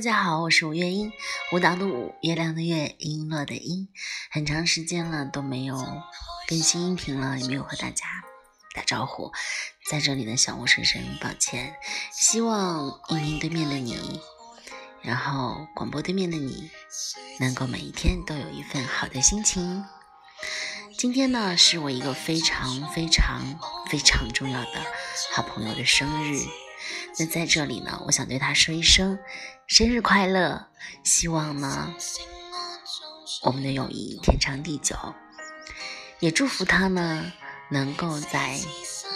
大家好，我是吴月英，舞蹈的舞，月亮的月，璎珞的璎。很长时间了都没有更新音频了，也没有和大家打招呼，在这里呢，向我深深抱歉。希望音频对面的你，然后广播对面的你，能够每一天都有一份好的心情。今天呢，是我一个非常非常非常重要的好朋友的生日。那在这里呢，我想对他说一声生日快乐，希望呢我们的友谊天长地久，也祝福他呢能够在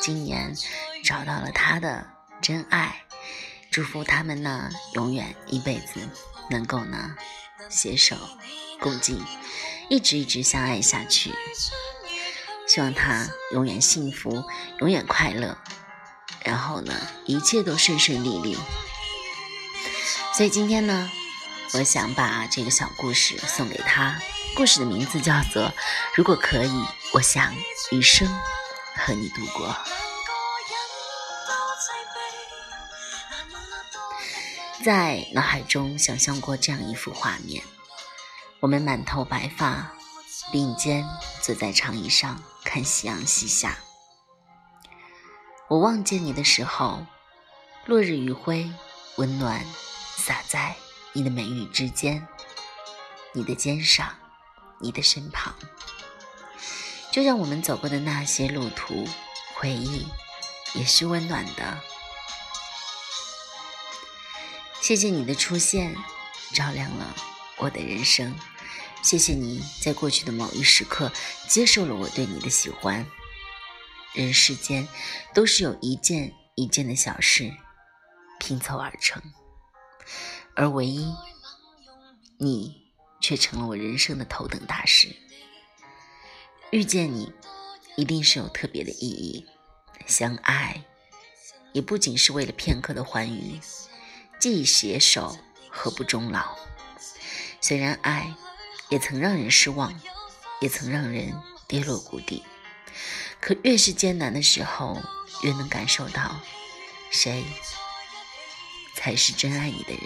今年找到了他的真爱，祝福他们呢永远一辈子能够呢携手共进，一直一直相爱下去，希望他永远幸福，永远快乐。然后呢，一切都顺顺利利。所以今天呢，我想把这个小故事送给他。故事的名字叫做《如果可以，我想余生和你度过》。在脑海中想象过这样一幅画面：我们满头白发，并肩坐在长椅上，看夕阳西下。我望见你的时候，落日余晖温暖洒在你的眉宇之间，你的肩上，你的身旁。就像我们走过的那些路途，回忆也是温暖的。谢谢你的出现，照亮了我的人生。谢谢你在过去的某一时刻接受了我对你的喜欢。人世间都是有一件一件的小事拼凑而成，而唯一你却成了我人生的头等大事。遇见你一定是有特别的意义，相爱也不仅是为了片刻的欢愉，既已携手，何不终老？虽然爱也曾让人失望，也曾让人跌落谷底。可越是艰难的时候，越能感受到，谁才是真爱你的人。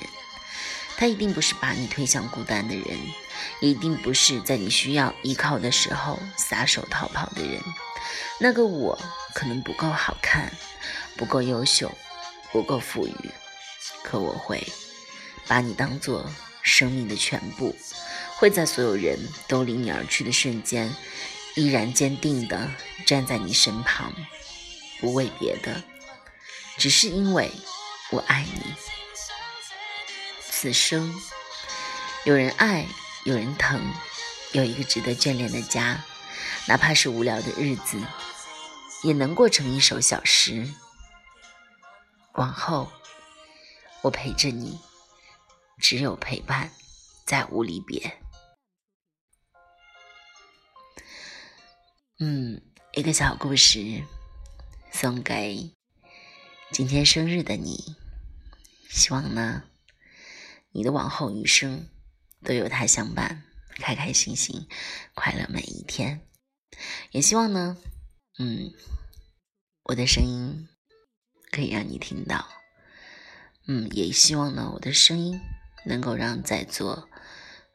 他一定不是把你推向孤单的人，一定不是在你需要依靠的时候撒手逃跑的人。那个我可能不够好看，不够优秀，不够富裕，可我会把你当做生命的全部，会在所有人都离你而去的瞬间。依然坚定地站在你身旁，不为别的，只是因为我爱你。此生有人爱，有人疼，有一个值得眷恋的家，哪怕是无聊的日子，也能过成一首小诗。往后，我陪着你，只有陪伴，再无离别。嗯，一个小故事送给今天生日的你，希望呢，你的往后余生都有他相伴，开开心心，快乐每一天。也希望呢，嗯，我的声音可以让你听到，嗯，也希望呢，我的声音能够让在座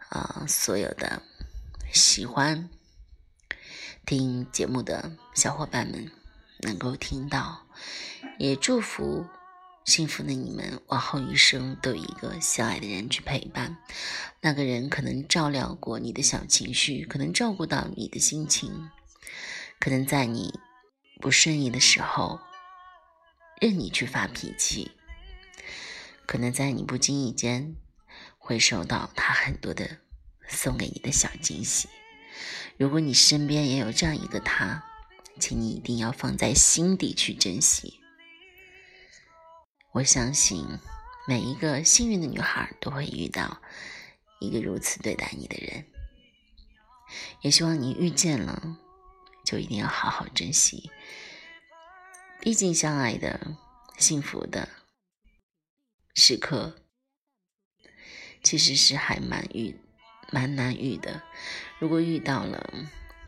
啊所有的喜欢。听节目的小伙伴们能够听到，也祝福幸福的你们往后余生都有一个相爱的人去陪伴。那个人可能照料过你的小情绪，可能照顾到你的心情，可能在你不顺意的时候任你去发脾气，可能在你不经意间会收到他很多的送给你的小惊喜。如果你身边也有这样一个他，请你一定要放在心底去珍惜。我相信每一个幸运的女孩都会遇到一个如此对待你的人，也希望你遇见了，就一定要好好珍惜。毕竟相爱的、幸福的时刻，其实是还蛮遇。蛮难遇的，如果遇到了，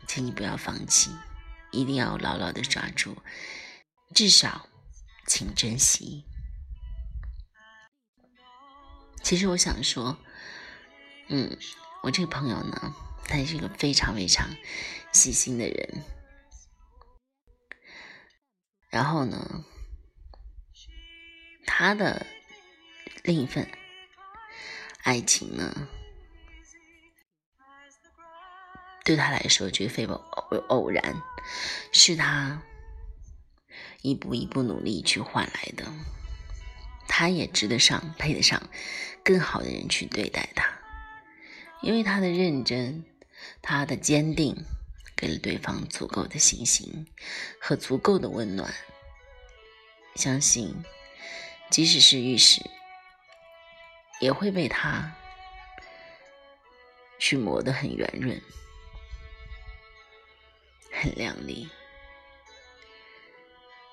请你不要放弃，一定要牢牢的抓住，至少请珍惜。其实我想说，嗯，我这个朋友呢，他是一个非常非常细心的人。然后呢，他的另一份爱情呢，对他来说绝非偶偶然，是他一步一步努力去换来的。他也值得上，配得上更好的人去对待他，因为他的认真，他的坚定，给了对方足够的信心和足够的温暖。相信，即使是玉石。也会被他去磨得很圆润、很亮丽、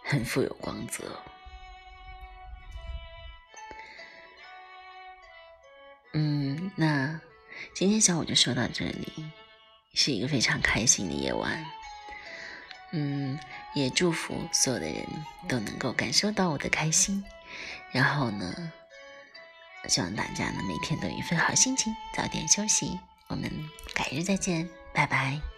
很富有光泽。嗯，那今天小五就说到这里，是一个非常开心的夜晚。嗯，也祝福所有的人都能够感受到我的开心，然后呢。希望大家呢每天都有一份好心情，早点休息。我们改日再见，拜拜。